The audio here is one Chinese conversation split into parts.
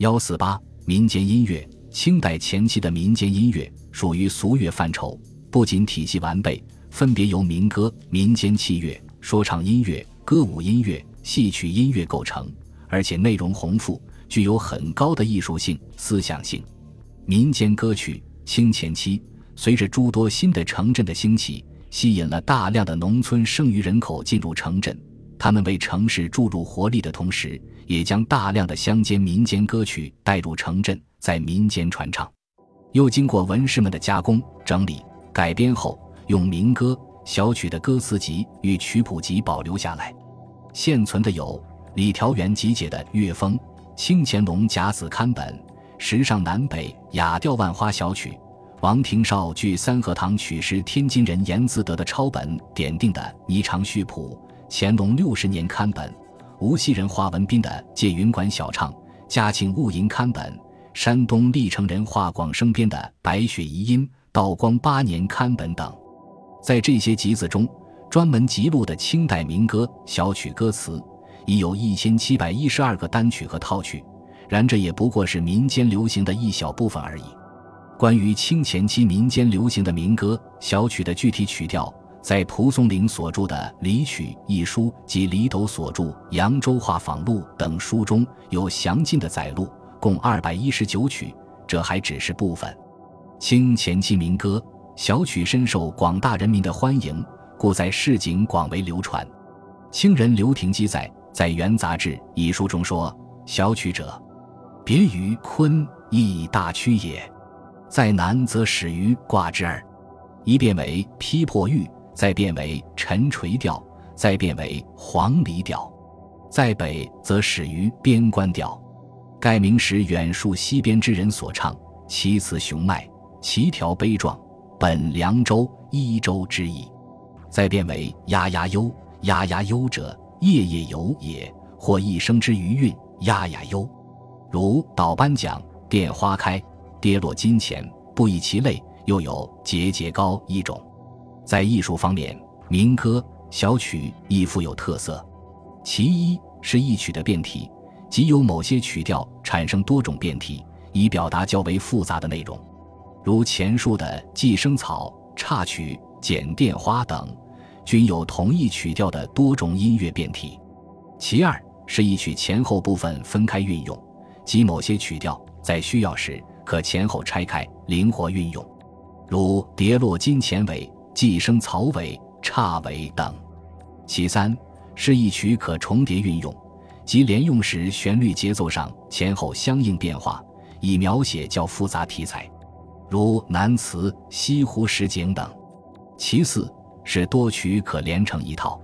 幺四八民间音乐，清代前期的民间音乐属于俗乐范畴，不仅体系完备，分别由民歌、民间器乐、说唱音乐、歌舞音乐、戏曲音乐构成，而且内容宏富，具有很高的艺术性、思想性。民间歌曲清前期，随着诸多新的城镇的兴起，吸引了大量的农村剩余人口进入城镇。他们为城市注入活力的同时，也将大量的乡间民间歌曲带入城镇，在民间传唱。又经过文士们的加工、整理、改编后，用民歌、小曲的歌词集与曲谱集保留下来。现存的有李调元集解的《乐风》，清乾隆甲子刊本《时尚南北雅调万花小曲》，王廷绍据三合堂曲师天津人严自德的抄本点定的《霓裳序谱》。乾隆六十年刊本，无锡人华文斌的《借云馆小唱》；嘉庆戊寅刊本，山东历城人华广生编的《白雪遗音》；道光八年刊本等。在这些集子中，专门辑录的清代民歌小曲歌词已有一千七百一十二个单曲和套曲。然这也不过是民间流行的一小部分而已。关于清前期民间流行的民歌小曲的具体曲调。在蒲松龄所著的《离曲》一书及李斗所著《扬州话访录》等书中有详尽的载录，共二百一十九曲。这还只是部分。清前期民歌小曲深受广大人民的欢迎，故在市井广为流传。清人刘廷基在《在元杂志》一书中说：“小曲者，别于昆弋大曲也，在南则始于卦之耳，一变为批破玉。”再变为沉垂调，再变为黄鹂调，在北则始于边关调。盖明时远戍西边之人所唱，其词雄迈，其调悲壮，本凉州、伊州之意。再变为呀呀忧，呀呀忧者，夜夜游也，或一生之余韵，呀呀忧。如导班讲变花开，跌落金钱，不以其类。又有节节高一种。在艺术方面，民歌小曲亦富有特色。其一是一曲的变体，即有某些曲调产生多种变体，以表达较为复杂的内容，如前述的《寄生草》插曲、剪电花等，均有同一曲调的多种音乐变体。其二是一曲前后部分分开运用，即某些曲调在需要时可前后拆开，灵活运用，如“跌落金钱尾”。寄生草尾、叉尾等。其三是一曲可重叠运用，即连用时旋律节奏上前后相应变化，以描写较复杂题材，如南词《西湖十景》等。其四是多曲可连成一套，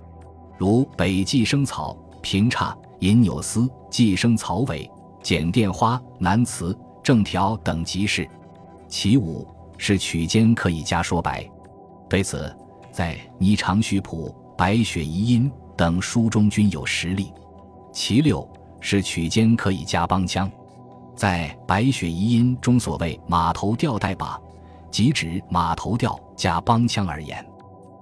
如北寄生草、平叉、银纽丝、寄生草尾、剪电花、南词、正条等即是。其五是曲间可以加说白。对此，在《霓裳序谱》《白雪遗音》等书中均有实例。其六是曲间可以加帮腔，在《白雪遗音》中所谓马头调带把，即指马头调加帮腔而言。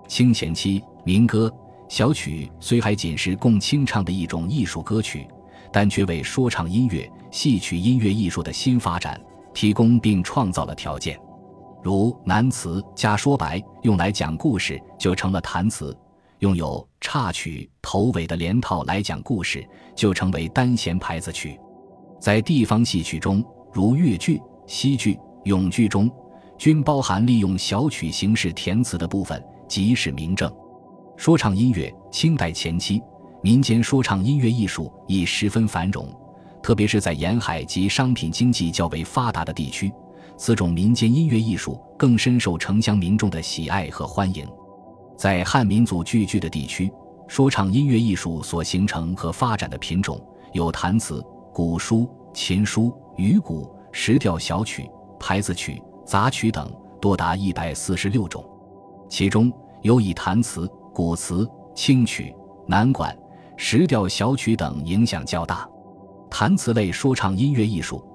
清前期民歌小曲虽还仅是供清唱的一种艺术歌曲，但却为说唱音乐、戏曲音乐艺术的新发展提供并创造了条件。如南词加说白，用来讲故事就成了弹词；用有插曲头尾的连套来讲故事，就成为单弦牌子曲。在地方戏曲中，如越剧、西剧、永剧中，均包含利用小曲形式填词的部分，即是明证。说唱音乐，清代前期民间说唱音乐艺术已十分繁荣，特别是在沿海及商品经济较为发达的地区。此种民间音乐艺术更深受城乡民众的喜爱和欢迎。在汉民族聚居的地区，说唱音乐艺术所形成和发展的品种有弹词、古书、琴书、渔鼓、石调小曲、牌子曲、杂曲等，多达一百四十六种。其中有以弹词、古词、清曲、南管、石调小曲等影响较大。弹词类说唱音乐艺术。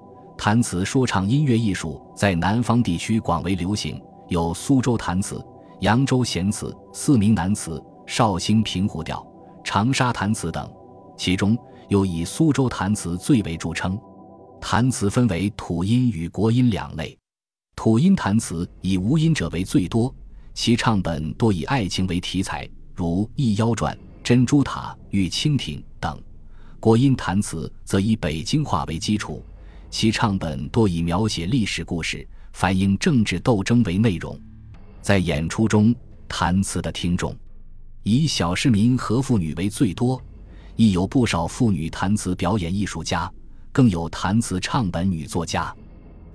弹词说唱音乐艺术在南方地区广为流行，有苏州弹词、扬州弦词、四明南词、绍兴平湖调、长沙弹词等，其中又以苏州弹词最为著称。弹词分为土音与国音两类。土音弹词以无音者为最多，其唱本多以爱情为题材，如《一妖传》《珍珠塔》《玉蜻蜓》等；国音弹词则以北京话为基础，其唱本多以描写历史故事、反映政治斗争为内容。在演出中，弹词的听众以小市民和妇女为最多，亦有不少妇女弹词表演艺术家，更有弹词唱本女作家，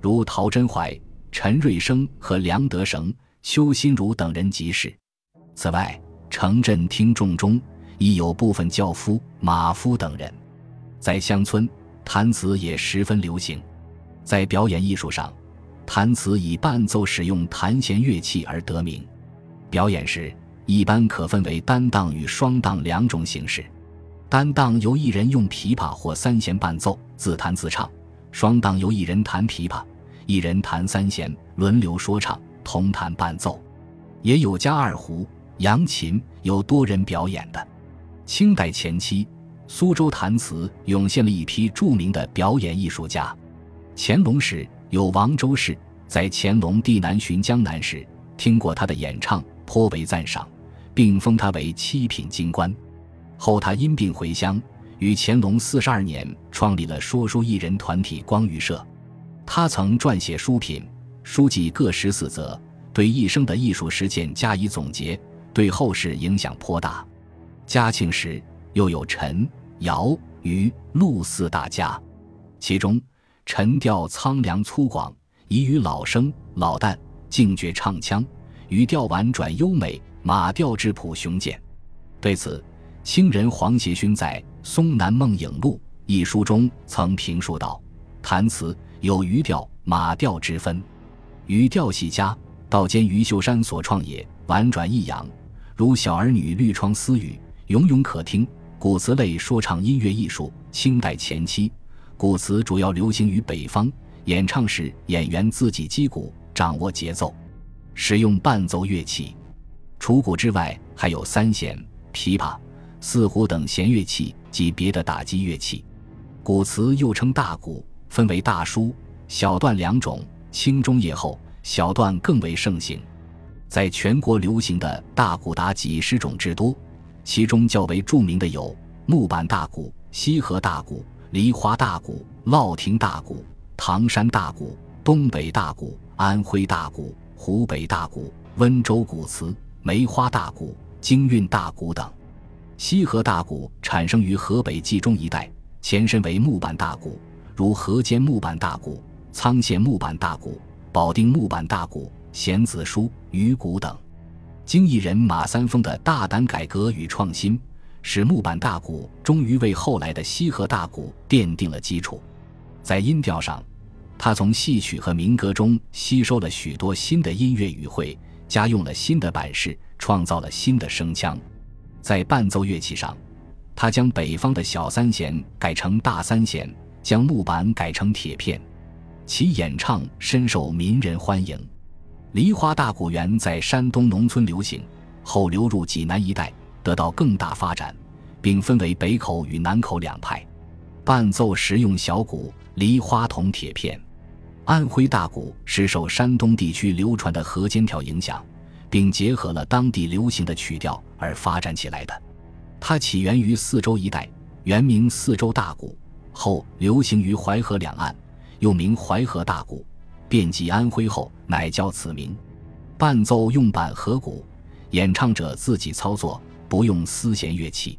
如陶真怀。陈瑞生和梁德绳、邱心如等人即是。此外，城镇听众中亦有部分轿夫、马夫等人。在乡村，弹词也十分流行。在表演艺术上，弹词以伴奏使用弹弦乐器而得名。表演时，一般可分为单档与双档两种形式。单档由一人用琵琶或三弦伴奏，自弹自唱；双档由一人弹琵琶。一人弹三弦，轮流说唱，同弹伴奏，也有加二胡、扬琴，有多人表演的。清代前期，苏州弹词涌现了一批著名的表演艺术家。乾隆时有王周氏，在乾隆帝南巡江南时，听过他的演唱，颇为赞赏，并封他为七品京官。后他因病回乡，于乾隆四十二年创立了说书艺人团体光裕社。他曾撰写书品、书籍各十四则，对一生的艺术实践加以总结，对后世影响颇大。嘉庆时又有陈、姚、余、陆四大家，其中陈调苍凉粗犷，宜于老生；老旦静绝唱腔，于调婉转优美；马调质朴雄健。对此，清人黄协勋在《松南梦影录》一书中曾评述道：“弹词。”有余调、马调之分，余调戏家，道兼余秀山所创也，婉转抑扬，如小儿女绿窗私语，永永可听。古词类说唱音乐艺术，清代前期，古词主要流行于北方，演唱时演员自己击鼓，掌握节奏，使用伴奏乐器。除鼓之外，还有三弦、琵琶、四胡等弦乐器及别的打击乐器。古词又称大鼓。分为大书、小段两种，清中叶后，小段更为盛行。在全国流行的大鼓达几十种之多，其中较为著名的有木板大鼓、西河大鼓、梨花大鼓、乐亭大鼓、唐山大鼓、东北大鼓、安徽大鼓、湖北大鼓、温州鼓词、梅花大鼓、京韵大鼓等。西河大鼓产生于河北冀中一带，前身为木板大鼓。如河间木板大鼓、沧县木板大鼓、保定木板大鼓、弦子书、鱼鼓等，经艺人马三丰的大胆改革与创新，使木板大鼓终于为后来的西河大鼓奠定了基础。在音调上，他从戏曲和民歌中吸收了许多新的音乐语汇，加用了新的版式，创造了新的声腔。在伴奏乐器上，他将北方的小三弦改成大三弦。将木板改成铁片，其演唱深受民人欢迎。梨花大鼓原在山东农村流行，后流入济南一带，得到更大发展，并分为北口与南口两派。伴奏实用小鼓、梨花铜铁片。安徽大鼓是受山东地区流传的河间调影响，并结合了当地流行的曲调而发展起来的。它起源于四周一带，原名四周大鼓。后流行于淮河两岸，又名淮河大鼓，遍及安徽后，乃叫此名。伴奏用板和鼓，演唱者自己操作，不用丝弦乐器。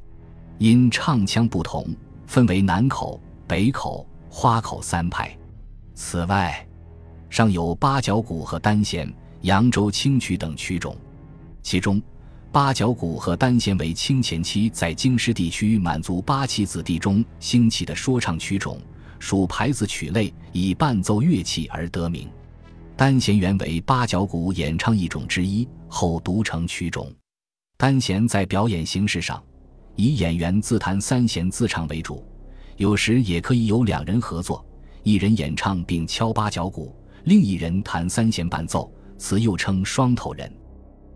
因唱腔不同，分为南口、北口、花口三派。此外，尚有八角鼓和单弦、扬州清曲等曲种，其中。八角鼓和单弦为清前期在京师地区满族八旗子弟中兴起的说唱曲种，属牌子曲类，以伴奏乐器而得名。单弦原为八角鼓演唱一种之一，后独成曲种。单弦在表演形式上，以演员自弹三弦自唱为主，有时也可以有两人合作，一人演唱并敲八角鼓，另一人弹三弦伴奏，此又称双头人。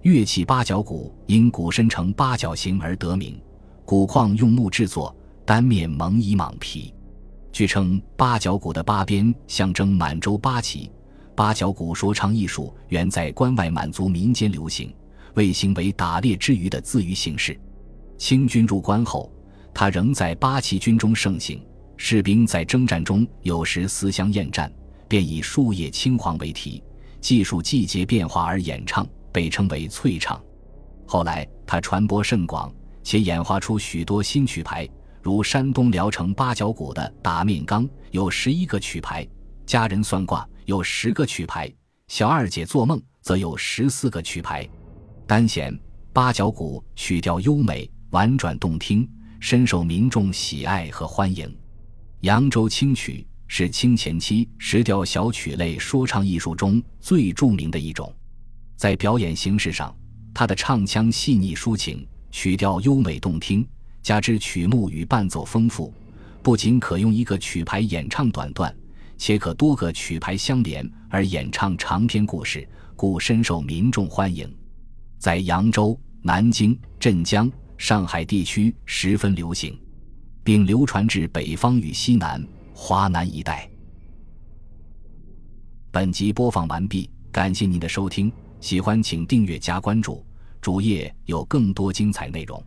乐器八角鼓因鼓身呈八角形而得名，鼓框用木制作，单面蒙以蟒皮。据称，八角鼓的八边象征满洲八旗。八角鼓说唱艺术原在关外满族民间流行，为行为打猎之余的自娱形式。清军入关后，它仍在八旗军中盛行。士兵在征战中有时思乡厌战，便以树叶青黄为题，记述季节变化而演唱，被称为翠唱。后来，它传播甚广，且演化出许多新曲牌。如山东聊城八角鼓的打面缸有十一个曲牌，家人算卦有十个曲牌，小二姐做梦则有十四个曲牌。单弦八角鼓曲调优美婉转动听，深受民众喜爱和欢迎。扬州清曲是清前期石调小曲类说唱艺术中最著名的一种，在表演形式上，它的唱腔细腻抒情，曲调优美动听。加之曲目与伴奏丰富，不仅可用一个曲牌演唱短段，且可多个曲牌相连而演唱长篇故事，故深受民众欢迎。在扬州、南京、镇江、上海地区十分流行，并流传至北方与西南、华南一带。本集播放完毕，感谢您的收听，喜欢请订阅加关注，主页有更多精彩内容。